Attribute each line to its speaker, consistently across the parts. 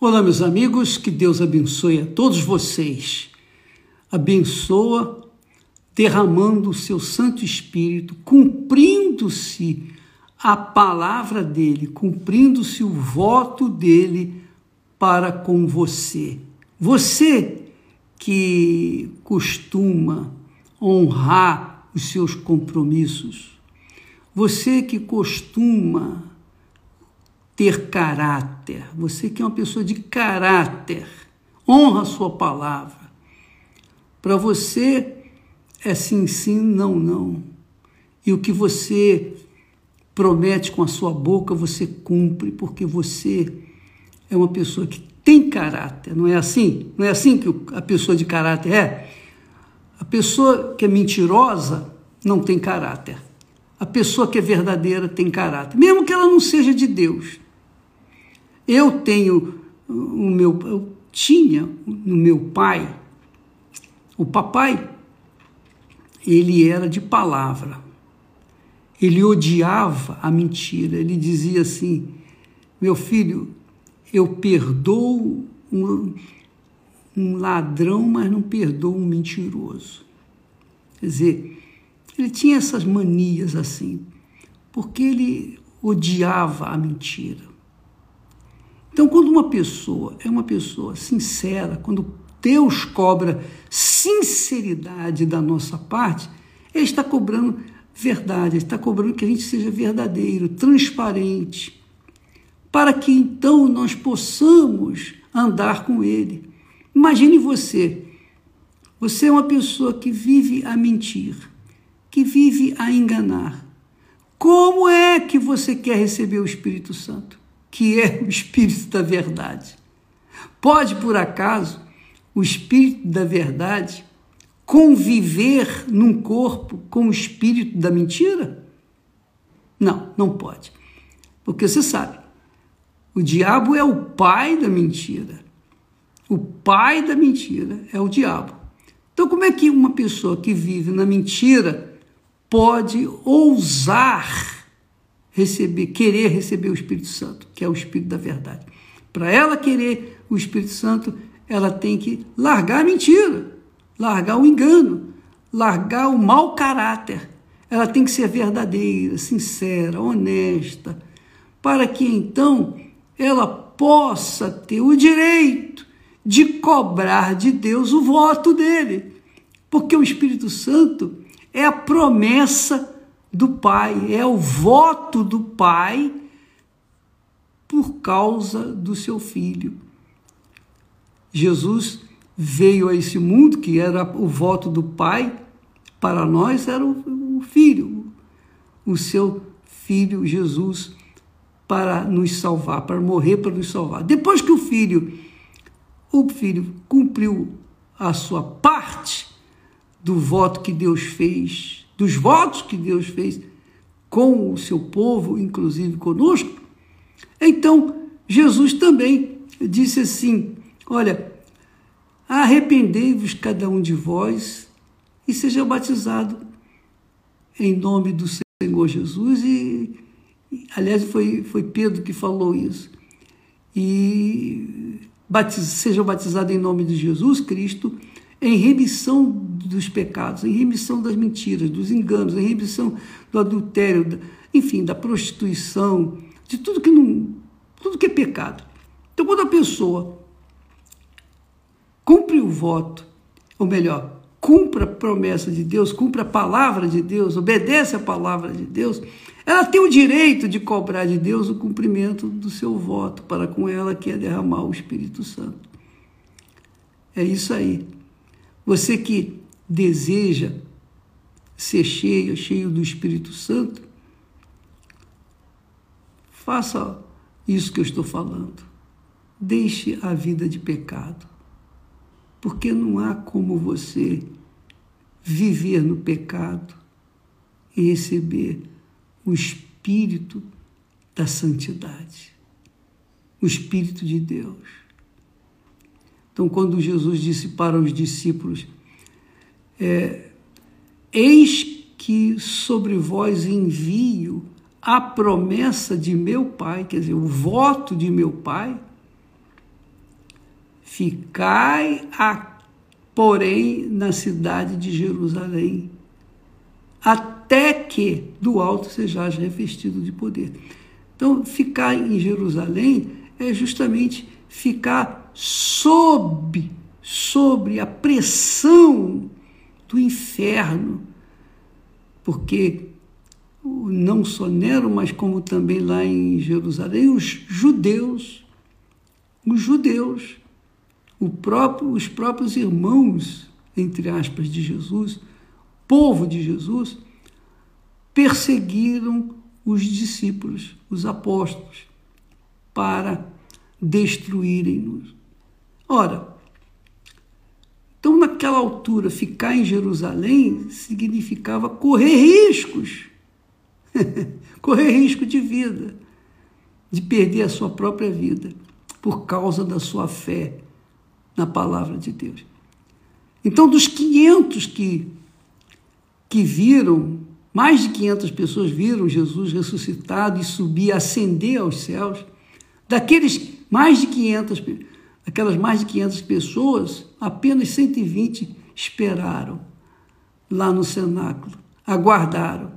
Speaker 1: Olá, meus amigos, que Deus abençoe a todos vocês. Abençoa derramando o seu Santo Espírito, cumprindo-se a palavra dele, cumprindo-se o voto dele para com você. Você que costuma honrar os seus compromissos, você que costuma ter caráter, você que é uma pessoa de caráter, honra a sua palavra. Para você é sim, sim, não, não. E o que você promete com a sua boca, você cumpre, porque você é uma pessoa que tem caráter, não é assim? Não é assim que a pessoa de caráter é? A pessoa que é mentirosa não tem caráter. A pessoa que é verdadeira tem caráter, mesmo que ela não seja de Deus. Eu tenho o meu, eu tinha no meu pai, o papai, ele era de palavra. Ele odiava a mentira. Ele dizia assim: meu filho, eu perdoo um, um ladrão, mas não perdoo um mentiroso. Quer dizer, ele tinha essas manias assim, porque ele odiava a mentira. Então, quando uma pessoa é uma pessoa sincera, quando Deus cobra sinceridade da nossa parte, Ele está cobrando verdade, Ele está cobrando que a gente seja verdadeiro, transparente, para que então nós possamos andar com Ele. Imagine você, você é uma pessoa que vive a mentir, que vive a enganar. Como é que você quer receber o Espírito Santo? Que é o Espírito da Verdade. Pode, por acaso, o Espírito da Verdade conviver num corpo com o Espírito da mentira? Não, não pode. Porque você sabe, o diabo é o pai da mentira. O pai da mentira é o diabo. Então, como é que uma pessoa que vive na mentira pode ousar receber, querer receber o Espírito Santo, que é o Espírito da verdade. Para ela querer o Espírito Santo, ela tem que largar a mentira, largar o engano, largar o mau caráter. Ela tem que ser verdadeira, sincera, honesta, para que então ela possa ter o direito de cobrar de Deus o voto dele. Porque o Espírito Santo é a promessa do Pai, é o voto do Pai por causa do seu filho. Jesus veio a esse mundo, que era o voto do Pai, para nós era o, filho, o seu filho Jesus, para nos salvar, para morrer para nos salvar. Depois que o filho, o filho cumpriu a sua parte do voto que Deus fez dos votos que Deus fez com o seu povo, inclusive conosco, então Jesus também disse assim: Olha, arrependei-vos cada um de vós e seja batizado em nome do Senhor Jesus. E, aliás, foi, foi Pedro que falou isso. E batiz, sejam batizados em nome de Jesus Cristo em remissão dos pecados, em remissão das mentiras, dos enganos, em remissão do adultério, enfim, da prostituição, de tudo que não, tudo que é pecado. Então, quando a pessoa cumpre o voto, ou melhor, cumpre a promessa de Deus, cumpre a palavra de Deus, obedece a palavra de Deus, ela tem o direito de cobrar de Deus o cumprimento do seu voto para com ela, que é derramar o Espírito Santo. É isso aí. Você que deseja ser cheio, cheio do Espírito Santo, faça isso que eu estou falando. Deixe a vida de pecado. Porque não há como você viver no pecado e receber o Espírito da santidade, o Espírito de Deus. Então, quando Jesus disse para os discípulos: é, Eis que sobre vós envio a promessa de meu Pai, quer dizer, o voto de meu Pai, Ficai, a, porém, na cidade de Jerusalém, até que do alto sejais revestido de poder. Então, ficar em Jerusalém é justamente ficar sob, sobre a pressão do inferno, porque não só Nero, mas como também lá em Jerusalém, os judeus, os judeus, próprio, os próprios irmãos, entre aspas, de Jesus, povo de Jesus, perseguiram os discípulos, os apóstolos, para destruírem-nos. Ora, então naquela altura, ficar em Jerusalém significava correr riscos correr risco de vida, de perder a sua própria vida por causa da sua fé na palavra de Deus. Então, dos 500 que, que viram, mais de 500 pessoas viram Jesus ressuscitado e subir, ascender aos céus, daqueles mais de 500, aquelas mais de 500 pessoas, apenas 120 esperaram lá no cenáculo, aguardaram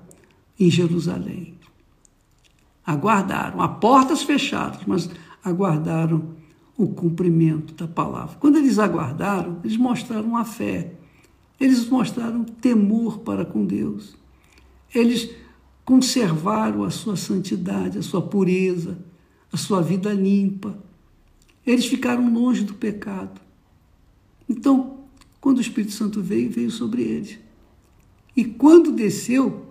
Speaker 1: em Jerusalém. Aguardaram, a portas fechadas, mas aguardaram o cumprimento da palavra. Quando eles aguardaram, eles mostraram a fé, eles mostraram temor para com Deus, eles conservaram a sua santidade, a sua pureza, a sua vida limpa. Eles ficaram longe do pecado. Então, quando o Espírito Santo veio, veio sobre eles. E quando desceu,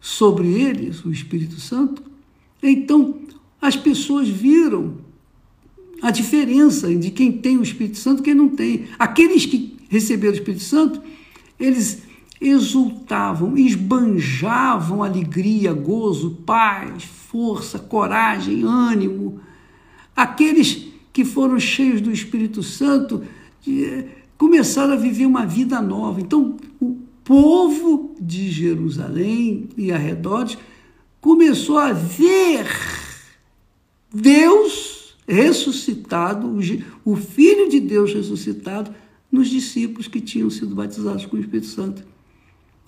Speaker 1: sobre eles, o Espírito Santo, então as pessoas viram a diferença de quem tem o Espírito Santo e quem não tem. Aqueles que receberam o Espírito Santo, eles exultavam, esbanjavam alegria, gozo, paz, força, coragem, ânimo. Aqueles que foram cheios do Espírito Santo começaram a viver uma vida nova. Então, o povo de Jerusalém e arredores começou a ver Deus ressuscitado, o Filho de Deus ressuscitado, nos discípulos que tinham sido batizados com o Espírito Santo.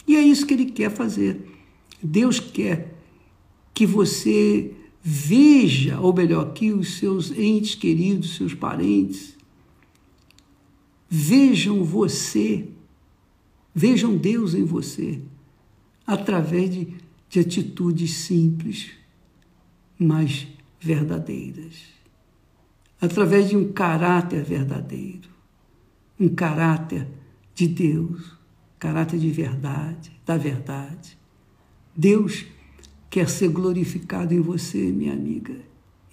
Speaker 1: E é isso que ele quer fazer. Deus quer que você veja, ou melhor, que os seus entes queridos, seus parentes, vejam você Vejam Deus em você através de, de atitudes simples, mas verdadeiras. Através de um caráter verdadeiro, um caráter de Deus, caráter de verdade, da verdade. Deus quer ser glorificado em você, minha amiga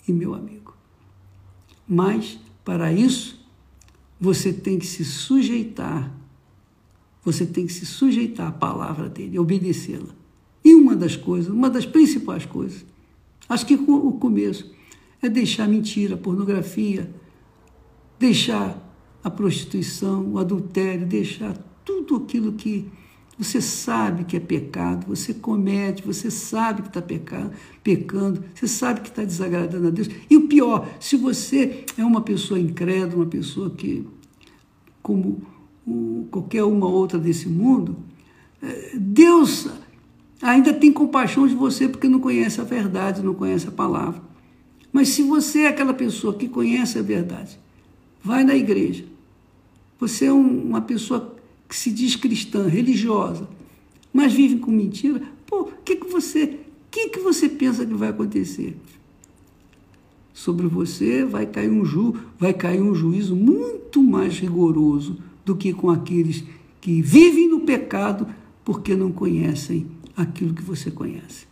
Speaker 1: e meu amigo. Mas, para isso, você tem que se sujeitar você tem que se sujeitar à palavra dele, obedecê-la. E uma das coisas, uma das principais coisas, acho que o começo, é deixar mentira, pornografia, deixar a prostituição, o adultério, deixar tudo aquilo que você sabe que é pecado, você comete, você sabe que está pecando, você sabe que está desagradando a Deus. E o pior, se você é uma pessoa incrédula, uma pessoa que, como qualquer uma outra desse mundo, é, Deus ainda tem compaixão de você porque não conhece a verdade, não conhece a palavra. Mas se você é aquela pessoa que conhece a verdade, vai na igreja, você é uma pessoa que se diz cristã, religiosa, mas vive com mentira, pô, o que, que você, que, que você pensa que vai acontecer? Sobre você vai cair um ju, vai cair um juízo muito mais rigoroso do que com aqueles que vivem no pecado porque não conhecem aquilo que você conhece.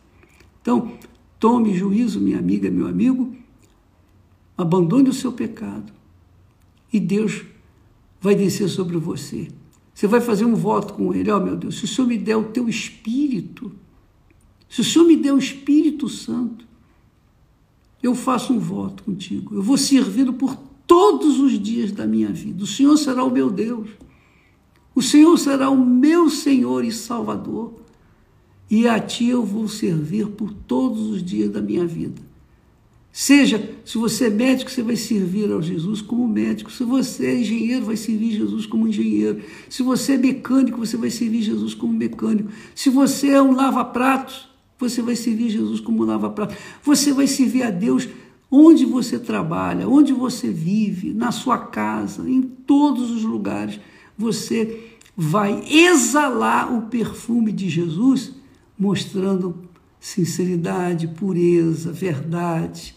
Speaker 1: Então, tome juízo, minha amiga, meu amigo, abandone o seu pecado e Deus vai descer sobre você. Você vai fazer um voto com Ele: Ó oh, meu Deus, se o Senhor me der o teu Espírito, se o Senhor me der o Espírito Santo, eu faço um voto contigo. Eu vou servi-lo por todos os dias da minha vida. O Senhor será o meu Deus. O Senhor será o meu Senhor e Salvador. E a Ti eu vou servir por todos os dias da minha vida. Seja, se você é médico, você vai servir ao Jesus como médico. Se você é engenheiro, vai servir Jesus como engenheiro. Se você é mecânico, você vai servir Jesus como mecânico. Se você é um lava-pratos, você vai servir Jesus como lava-pratos. Você vai servir a Deus onde você trabalha, onde você vive, na sua casa, em todos os lugares. Você vai exalar o perfume de Jesus, mostrando sinceridade, pureza, verdade,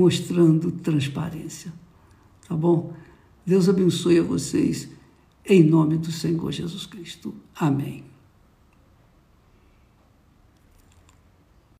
Speaker 1: mostrando transparência. Tá bom? Deus abençoe a vocês, em nome do Senhor Jesus Cristo. Amém.